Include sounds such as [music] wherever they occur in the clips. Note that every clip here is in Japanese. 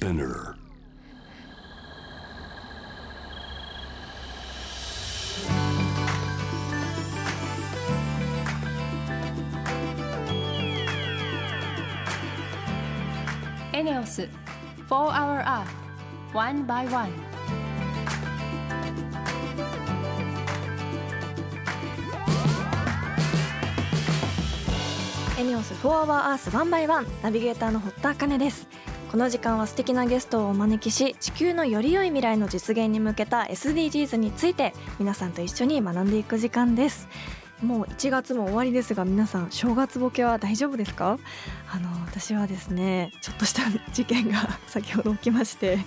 Spinner. エネオス4 Hour Earth One by One エニオス4 Hour Earth 1 by 1ナビゲーターの堀田茜ですこの時間は素敵なゲストをお招きし地球のより良い未来の実現に向けた SDGs について皆さんと一緒に学んでいく時間です。もう1月も終わりですが皆さん正月ボケは大丈夫ですか？あの私はですねちょっとした事件が先ほど起きまして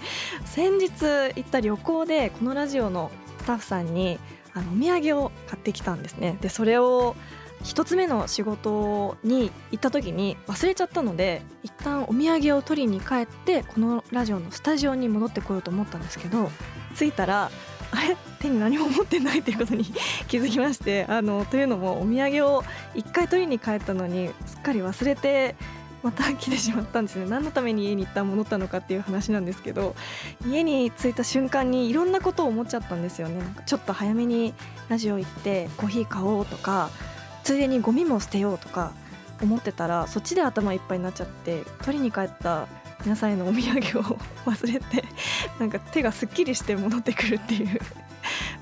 先日行った旅行でこのラジオのスタッフさんにあのお土産を買ってきたんですね。でそれを一つ目の仕事に行った時に忘れちゃったので一旦お土産を取りに帰ってこのラジオのスタジオに戻ってこようと思ったんですけど着いたらあれ？手に何も持ってないということに [laughs] 気づきましてあのというのもお土産を一回取りに帰ったのにすっかり忘れてまた来てしまったんですね。何のために家に一旦戻ったのかっていう話なんですけど家に着いた瞬間にいろんなことを思っちゃったんですよね。ちょっと早めにラジオ行ってコーヒー買おうとかついでにゴミも捨てようとか思ってたらそっちで頭いっぱいになっちゃって取りに帰った皆さんへのお土産を [laughs] 忘れてなんか手がすっきりして戻ってくるっていう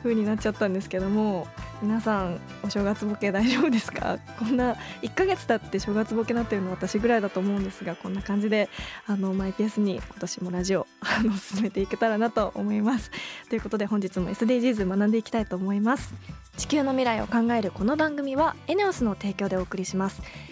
風になっちゃったんですけども皆さんお正月ボケ大丈夫ですか？[laughs] こんな1ヶ月経って正月ボケになってるのは私ぐらいだと思うんですがこんな感じであのマイペースに今年もラジオ [laughs] あの進めていけたらなと思います。ということで本日も SDGs 学んでいきたいと思います。地球の未来を考えるこの番組はエネオスの提供でお送りします。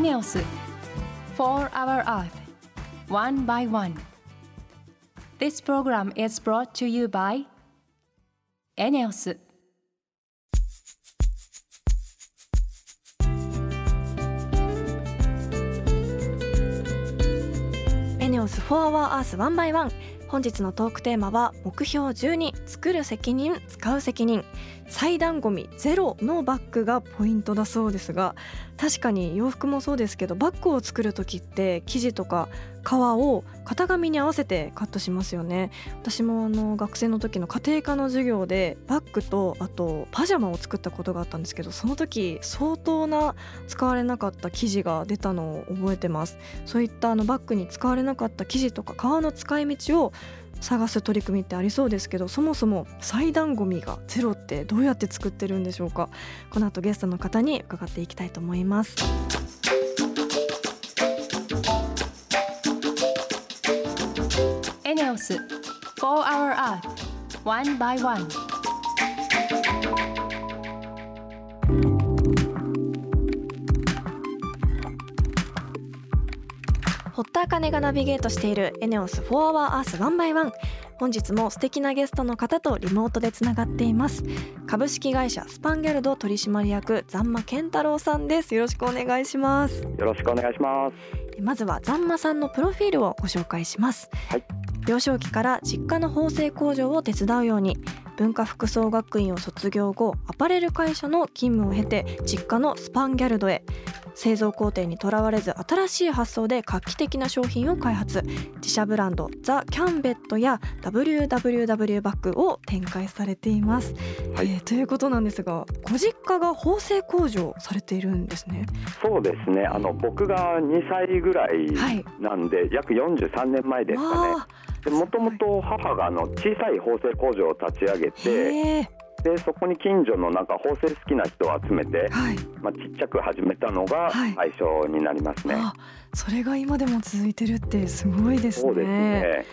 エネオス4 Hour Earth One by One This program is brought to you by エネオスエネオス4 Hour Earth 1 by 1本日のトークテーマは目標12作る責任使う責任裁断ゴミゼロのバッグがポイントだそうですが確かに洋服もそうですけどバッグを作る時って生地とか革を型紙に合わせてカットしますよね。私もあの学生の時の家庭科の授業でバッグとあとパジャマを作ったことがあったんですけどその時相当な使われなかった生地が出たのを覚えてます。そういったあのバッグに使われなかった生地とか革の使い道を探す取り組みってありそうですけどそもそも裁断ゴミがゼロってどうやって作ってるんでしょうか？この後ゲストの方に伺っていきたいと思います。エネオス4 Hour Earth One by One 堀田茜がナビゲートしているエネオス4 Hour Earth 1 by 1本日も素敵なゲストの方とリモートでつながっています。株式会社スパンギャルド取締役ザンマ健太郎さんです。よろしくお願いします。よろしくお願いします。まずはザンマさんのプロフィールをご紹介します、はい。幼少期から実家の縫製工場を手伝うように文化服装学院を卒業後アパレル会社の勤務を経て実家のスパンギャルドへ。製造工程にとらわれず新しい発想で画期的な商品を開発。自社ブランドザ・キャンベットや WWW バッグを展開されています、はい。えーということなんですがご実家が縫製工場されているんですね。そうですね。あの僕が2歳ぐらいはい。なんで、約43年前ですかね。もともと母があの小さい縫製工場を立ち上げて、でそこに近所のなんか縫製好きな人を集めて、はい。まあちっちゃく始めたのがはい。最初になりますね。あそれが今でも続いてるってすごいですね。そうですね。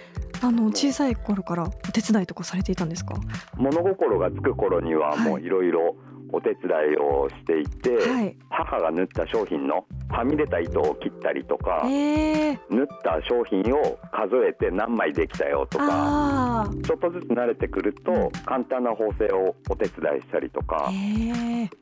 あの小さい頃からお手伝いとかされていたんですか？物心がつく頃にはもうはい。いろいろお手伝いをしていて、はい。母が縫った商品のはみ出た糸を切ったりとか、えー、縫った商品を数えて何枚できたよとかあちょっとずつ慣れてくると簡単な縫製をお手伝いしたりとか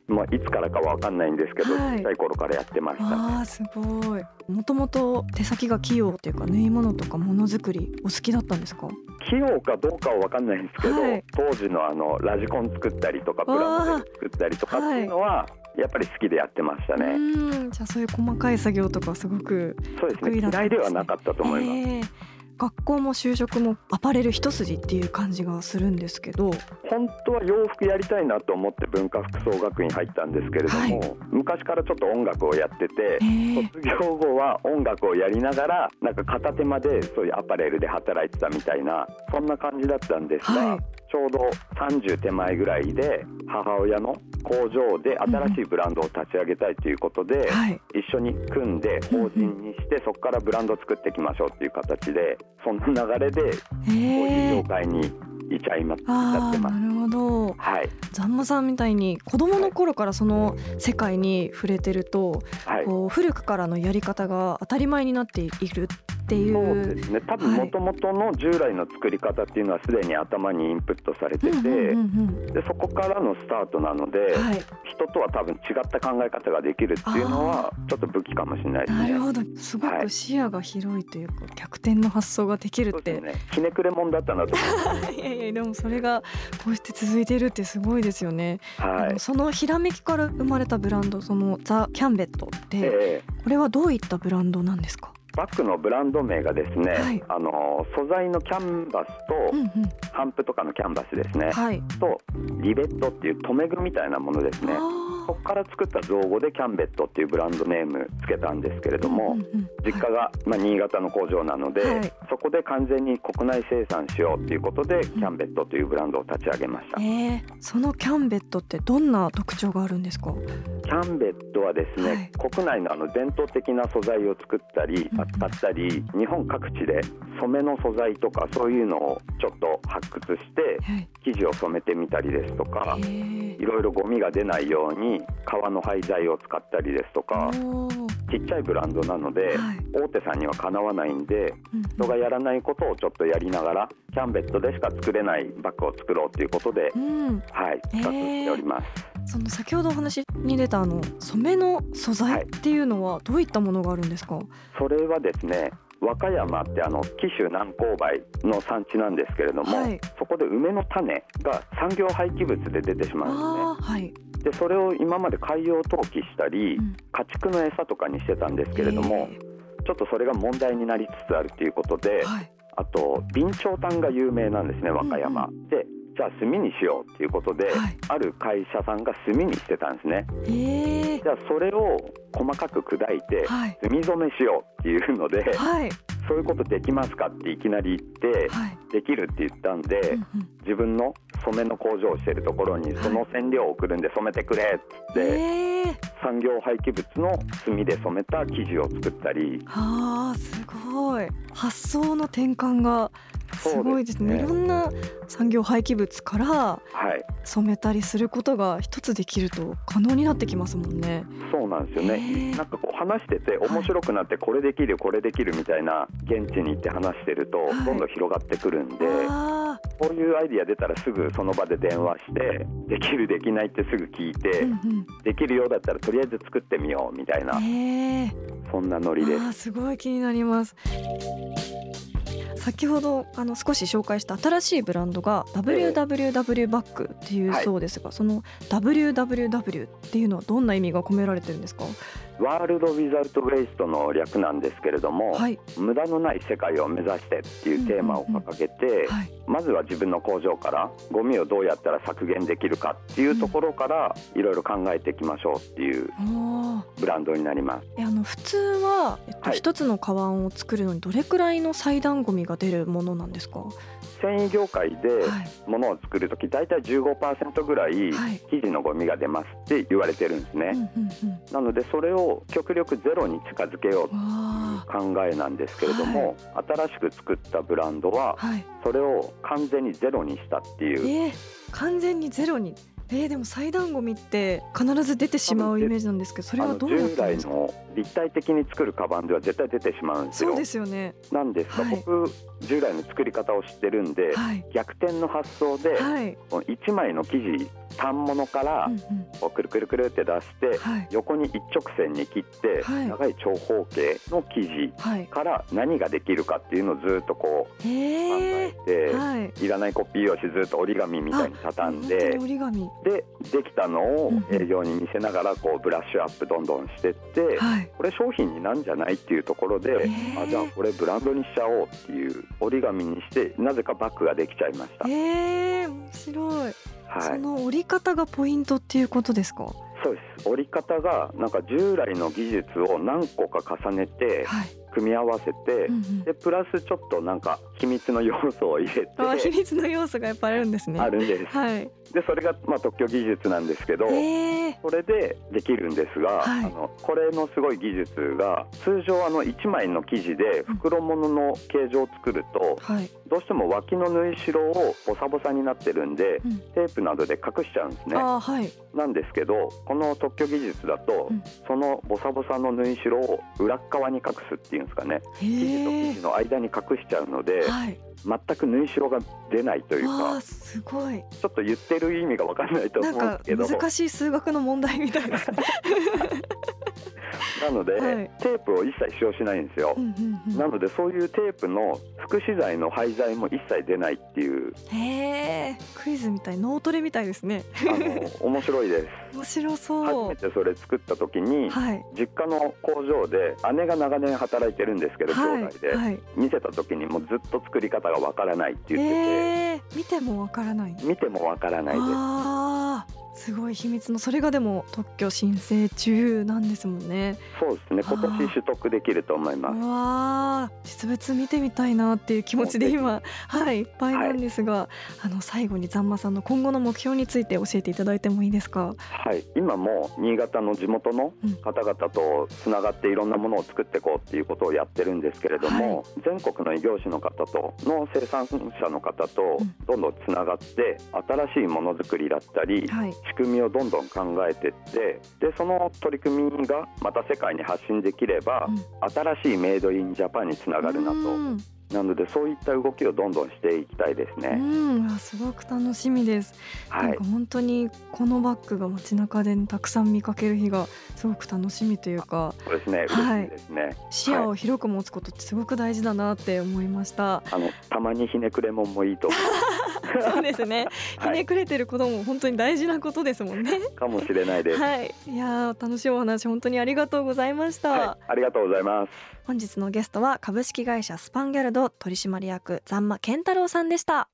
まあ、いつからかわかんないんですけど、はい。小さい頃からやってました。ね。あーすごい。もともと手先が器用っていうか縫い物とかものづくりお好きだったんですか？器用かどうかは分かんないんですけど、はい。当時のあのラジコン作ったりとかプラモデル作ったりとかっていうのは、やっぱり好きでやってましたうね。じゃあそういう細かい作業とかすごくそうですね。得意だったん嫌いではなかったと思います。えー学校も就職もアパレル一筋っていう感じがするんですけど。本当は洋服やりたいなと思って文化服装学院入ったんですけれども、はい。昔からちょっと音楽をやっててえ。ー卒業後は音楽をやりながらなんか片手間でそういうアパレルで働いてたみたいなそんな感じだったんですが、はいちょうど30手前ぐらいで母親の工場で新しいブランドを立ち上げたいということで、はい。一緒に組んで法人にしてそこからブランドを作っていきましょうっていう形でそんな流れでこういうえ業界にいちゃいます。なるほど。はい、ザンマさんみたいに子供の頃からその世界に触れてると、はい、こう古くからのやり方が当たり前になっているっていそううですね。多分はい。もともとの従来の作り方っていうのはすでに頭にインプットされてて、でそこからのスタートなので、うんはい。人とは多分違った考え方ができるっていうのはちょっと武器かもしれないですね。なるほど。すごく視野が広いというか、逆転の発想ができるって。ひねくれもんだったなと思い [laughs] やいやでもそれがこうして続いてるってすごいですよね、はい。そのひらめきから生まれたブランドそのザ・キャンベットって、ええ。これはどういったブランドなんですか？バッグのブランド名がですね、はい。あの素材のキャンバスと、うんうん。ハンプとかのキャンバスですね、はい。とリベットっていう留め具みたいなものですね。あそこから作った造語でキャンベットっていうブランドネームつけたんですけれども、うんうんうん。実家が、まあ、新潟の工場なので、はい。そこで完全に国内生産しようということで、キャンベットというブランドを立ち上げました。えー、そのキャンベットってどんな特徴があるんですか？キャンベットはですね、はい。国内のあの伝統的な素材を作ったりうん扱ったり、日本各地で染めの素材とかそういうのをちょっと発掘してはい。生地を染めてみたりですとかえ、ー。いろいろゴミが出ないように革の廃材を使ったりですとか、ちっちゃいブランドなので、はい。大手さんにはかなわないんでうんうん。人がやらないことをちょっとやりながらキャンベットでしか作れないバッグを作ろうということで、うん、はい、企画しております。その先ほどお話に出たあの染めの素材っていうのはどういったものがあるんですか、それはですね和歌山ってあの紀州南高梅の産地なんですけれども、はい。そこで梅の種が産業廃棄物で出てしまうんああはい、ですねでそれを今まで海洋投棄したり、うん。家畜の餌とかにしてたんですけれども、えちょっとそれが問題になりつつあるということで、ーはい。あと備長炭が有名なんですね和歌山、でじゃあ炭にしようっていうことで、はい。ある会社さんが炭にしてたんですね。えー。じゃあそれを細かく砕いてはい。炭染めしようっていうので、はい。そういうことできますかっていきなり言って、はい、できるって言ったんで、うんうん。自分の染めの工場をしているところにはい。その染料を送るんで染めてくれって言って、えー、産業廃棄物の炭で染めた生地を作ったり。あーすごい。発想の転換がすごいですね。いろんな産業廃棄物からはい。染めたりすることが一つできると可能になってきますもんね。そうなんですよへねー。なんかこう話してて面白くなってこれできるこれできるみたいな現地に行って話してるとはい。どんどん広がってくるんで、あこういうアイディア出たらすぐその場で電話してできるできないってすぐ聞いて、ーうんうん。できるようだったらとりあえず作ってみようみたいな。えー。そんなノリです。すごい気になります先ほどあの少し紹介した新しいブランドが WWW バッグっていうそうですが、その WWW っていうのはどんな意味が込められてるんですか？ワールド・ウィザルト・ウェイストの略なんですけれども、はい。無駄のない世界を目指してっていうテーマを掲げて、はい。まずは自分の工場からゴミをどうやったら削減できるかっていうところからいろいろ考えていきましょうっていうブランドになります。えあの普通は、えっとはい。一つのカバンを作るのにどれくらいの裁断ゴミが出るものなんですか？は繊維業界でい物を作るとき大体15%ぐらいはい生地のゴミが出ますって言われてるんですね。うんうんうん。なのでそれを極力ゼロに近づけようわ考えなんですけれども、新しく作ったブランドは。それを完全にゼロにしたっていうえー、完全にゼロにえー、でも裁断ゴミって必ず出てしまうイメージなんですけどそれはどう従来の立体的に作るカバンでは絶対出てしまうんですよ。そうですよね。なんですが、はい。僕従来の作り方を知ってるんで、はい。逆転の発想で、はい、この1枚の生地反物からこうくるくるくるって出して、はい。横に一直線に切って、はい。長い長方形の生地はい。から何ができるかっていうのをずっとこう考へえて、い。いらないコピー用紙ずっと折り紙みたいに畳んででできたのを営業に見せながらこうブラッシュアップどんどんしてって、はい。これ商品になんじゃないっていうところで、あじゃあこれブランドにしちゃおうっていう折り紙にしてなぜかバッグができちゃいました。ええ面白い、はい、その折り方がポイントっていうことですか？そうです。折り方がなんか従来の技術を何個か重ねてはい、組み合わせて、でプラスちょっとなんか秘密の要素を入れて。あ秘密の要素がやっぱあるんですね。あるんです。はい。でそれがまあ特許技術なんですけど。ええそれでできるんですが、はい。あのこれのすごい技術が通常あの1枚の生地で袋物の形状を作るとはい、どうしても脇の縫い代をボサボサになってるんでうん、テープなどで隠しちゃうんですね。はい。なんですけどこの特許技術だと、うん。そのボサボサの縫い代を裏っ側に隠すっていうんですかね。生地とへ生地の間に隠しちゃうのでえはい。全く縫い代が出ないというわかあすごい。ちょっと言ってる意味が分かんないと思うんですけど難しい数学の問題みたいですね [laughs] なので、はい。テープを一切使用しないんですよ。う。んうんうん。なのでそういうテープの副資材の廃材も一切出ないっていう。へえクイズみたい脳トレみたいですね。あの面白いです。[laughs] 面白そう。初めてそれ作った時に、はい。実家の工場で姉が長年働いてるんですけど、はい兄弟で、はい。見せた時にもうずっと作り方がわからないって言ってて、えー、見てもわからない見てもわからないですあーすごい秘密のそれがでも特許申請中なんですもんね。そうですね。今年取得できると思いうます。わー実物見てみたいなっていう気持ちで今はいいっぱいなんですが、あの最後にざんまさんの今後の目標について教えていただいてもいいですか？はい。今も新潟の地元のうん。方々とつながっていろんなものを作っていこうっていうことをやってるんですけれども、全国の異業種の方との生産者の方とうん。どんどんつながって新しいものづくりだったり、はい仕組みをどんどん考えていってでその取り組みがまた世界に発信できれば、うん。新しいメイドインジャパンにつながるなと。うんなのでそういった動きをどんどんしていきたいですうね。んあすごく楽しみです、はい。なんか本当にこのバッグが街中でたくさん見かける日がすごく楽しみというかそうですね。はいですね。視野を広く持つことってすごく大事だなって思いました、あのたまにひねくれもんもいいと思 [laughs] そうですね。ひ [laughs] はい。ねくれてることも本当に大事なことですもんね。うかもしれないです。はい。いやー楽しいお話本当にありがとうございました、はい、ありがとうございます。本日のゲストは株式会社スパンギャルド取締役ざんま健太郎さんでした。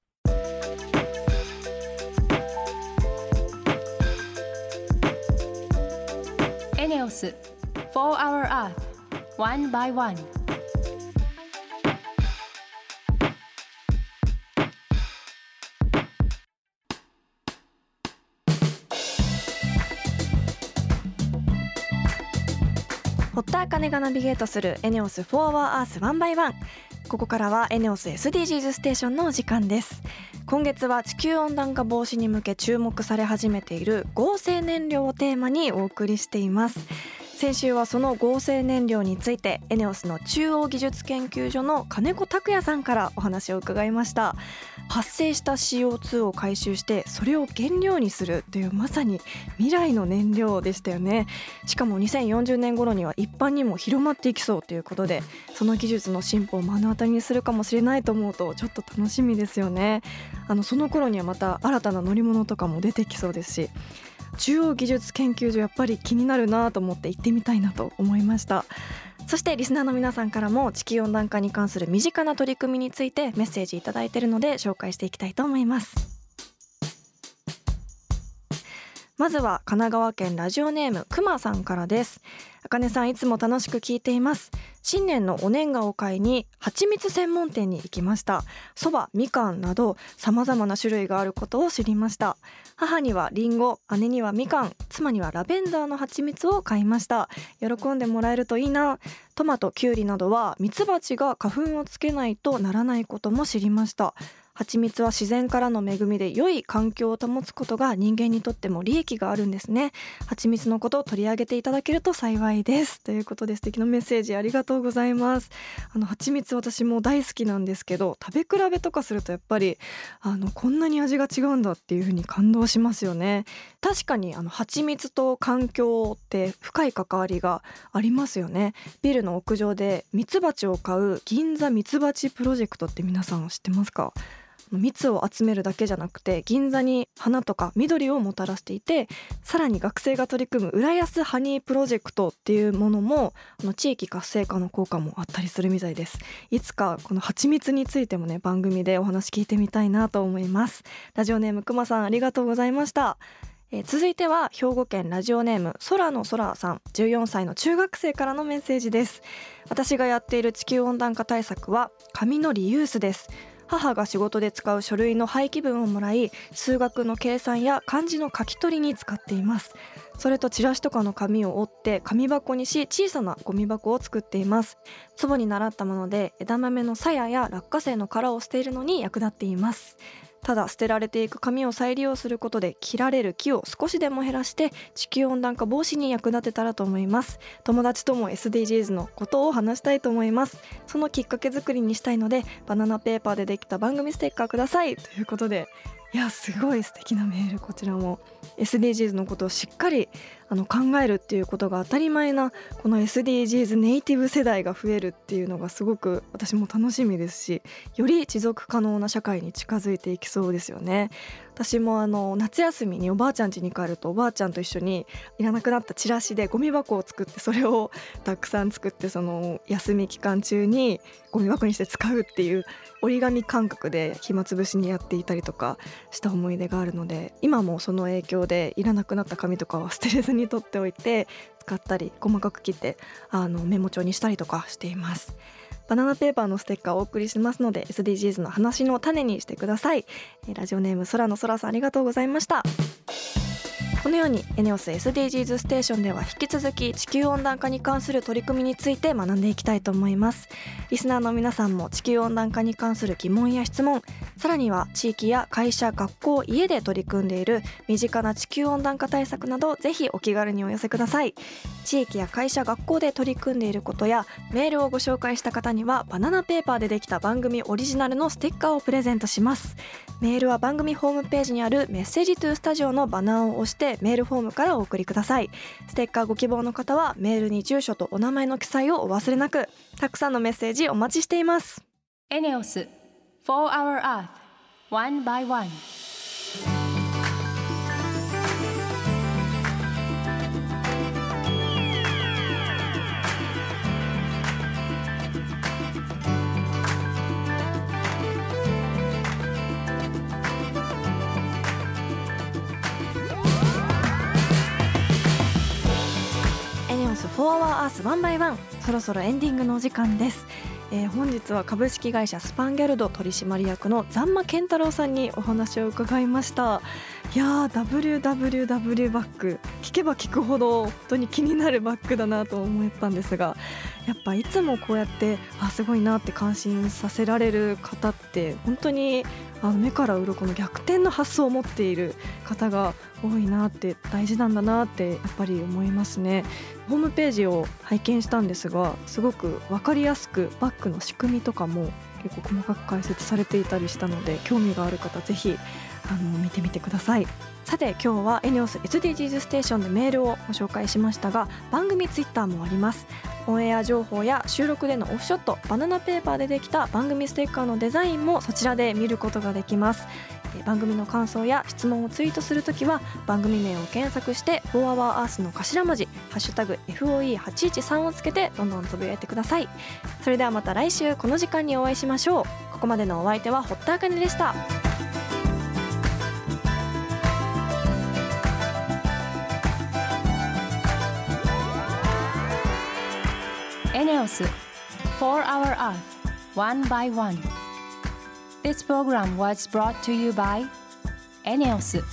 エネオス4 Hour Earth One by One. 堀田茜がナビゲートする ENEOS For Our Earth One by One。ここからはエネオス SDGs ステーションのお時間です。今月は地球温暖化防止に向け注目され始めている合成燃料をテーマにお送りしています。先週はその合成燃料についてエネオスの中央技術研究所の金子拓也さんからお話を伺いました。発生した CO2 を回収してそれを原料にするというまさに未来の燃料でしたよね。しかも2040年頃には一般にも広まっていきそうということでその技術の進歩を目の当たりにするかもしれないと思うとちょっと楽しみですよね。あのその頃にはまた新たな乗り物とかも出てきそうですし中央技術研究所やっぱり気になるなと思って行ってみたいなと思いました。そしてリスナーの皆さんからも地球温暖化に関する身近な取り組みについてメッセージいただいているので紹介していきたいと思います。まずは神奈川県ラジオネームくまさんからです。あかねさんいつも楽しく聞いています。新年のお年賀を買いに蜂蜜専門店に行きました。そばみかんなど様々な種類があることを知りました。母にはリンゴ姉にはみかん妻にはラベンダーの蜂蜜を買いました。喜んでもらえるといいな。トマトキュウリなどはミツバチが花粉をつけないとならないことも知りました。蜂蜜は自然からの恵みで良い環境を保つことが人間にとっても利益があるんですね。蜂蜜のことを取り上げていただけると幸いです。ということで素敵なメッセージありがとうございます。あの蜂蜜私も大好きなんですけど食べ比べとかするとやっぱりあのこんなに味が違うんだっていう風に感動しますよね。確かにあの蜂蜜と環境って深い関わりがありますよね。ビルの屋上でミツバチを飼う銀座ミツバチプロジェクトって皆さん知ってますか？蜜を集めるだけじゃなくて銀座に花とか緑をもたらしていてさらに学生が取り組む浦安ハニープロジェクトっていうものもあの地域活性化の効果もあったりするみたいです。いつかこの蜂蜜についてもね番組でお話聞いてみたいなと思います。ラジオネームくまさんありがとうございました。え続いては兵庫県ラジオネーム空の空さん。14歳の中学生からのメッセージです。私がやっている地球温暖化対策は紙のリユースです。母が仕事で使う書類の廃棄分をもらい数学の計算や漢字の書き取りに使っています。それとチラシとかの紙を折って紙箱にし小さなゴミ箱を作っています。祖母に習ったもので枝豆の鞘や落花生の殻を捨てるのに役立っています。ただ捨てられていく紙を再利用することで切られる木を少しでも減らして地球温暖化防止に役立てたらと思います。友達とも SDGs のことを話したいと思います。そのきっかけ作りにしたいのでバナナペーパーでできた番組ステッカーください。ということでいやすごい素敵なメールこちらも。SDGs のことをしっかりあの考えるっていうことが当たり前なこの SDGs ネイティブ世代が増えるっていうのがすごく私も楽しみですしより持続可能な社会に近づいていきそうですよね。私もあの夏休みにおばあちゃん家に帰るとおばあちゃんと一緒にいらなくなったチラシでゴミ箱を作ってそれをたくさん作ってその休み期間中にゴミ箱にして使うっていう折り紙感覚で暇つぶしにやっていたりとかした思い出があるので今もその影響でいらなくなった紙とかは捨てれずにに取っておいて使ったり細かく切ってあのメモ帳にしたりとかしています。バナナペーパーのステッカーをお送りしますので SDGs の話の種にしてくださいラジオネーム空の空さんありがとうございましたこのようにエネオス SDGs ステーションでは引き続き地球温暖化に関する取り組みについて学んでいきたいと思います。リスナーの皆さんも地球温暖化に関する疑問や質問さらには地域や会社学校家で取り組んでいる身近な地球温暖化対策などぜひお気軽にお寄せください。地域や会社学校で取り組んでいることやメールをご紹介した方にはバナナペーパーでできた番組オリジナルのステッカーをプレゼントします。メールは番組ホームページにあるメッセージトゥースタジオのバナーを押してメールフォームからお送りください。ステッカーご希望の方はメールに住所とお名前の記載をお忘れなく。たくさんのメッセージお待ちしています。エネオス4 Hour Earth One by One. アースワンバイワンそろそろエンディングのお時間です。えー、本日は株式会社スパンギャルド取締役のザンマ健太郎さんにお話を伺いました。いやー WWW バッグ聞けば聞くほど本当に気になるバッグだなと思ったんですがやっぱいつもこうやってあすごいなって感心させられる方って本当にあの目から鱗の逆転の発想を持っている方が多いなって大事なんだなってやっぱり思いますね。ホームページを拝見したんですがすごく分かりやすくバッグの仕組みとかも結構細かく解説されていたりしたので興味がある方ぜひあの見てみてください。さて今日はエネオス SDGs ステーションでメールをご紹介しましたが番組ツイッターもあります。オンエア情報や収録でのオフショットバナナペーパーでできた番組ステッカーのデザインもそちらで見ることができます。番組の感想や質問をツイートするときは番組名を検索して「4HourEarth」の頭文字「ハッシュタグ #FOE813」をつけてどんどんつぶやいてください。それではまた来週この時間にお会いしましょう。ここまでのお相手は堀田茜でした。エネオス4 Hour Earth One by One This program was brought to you by エネオス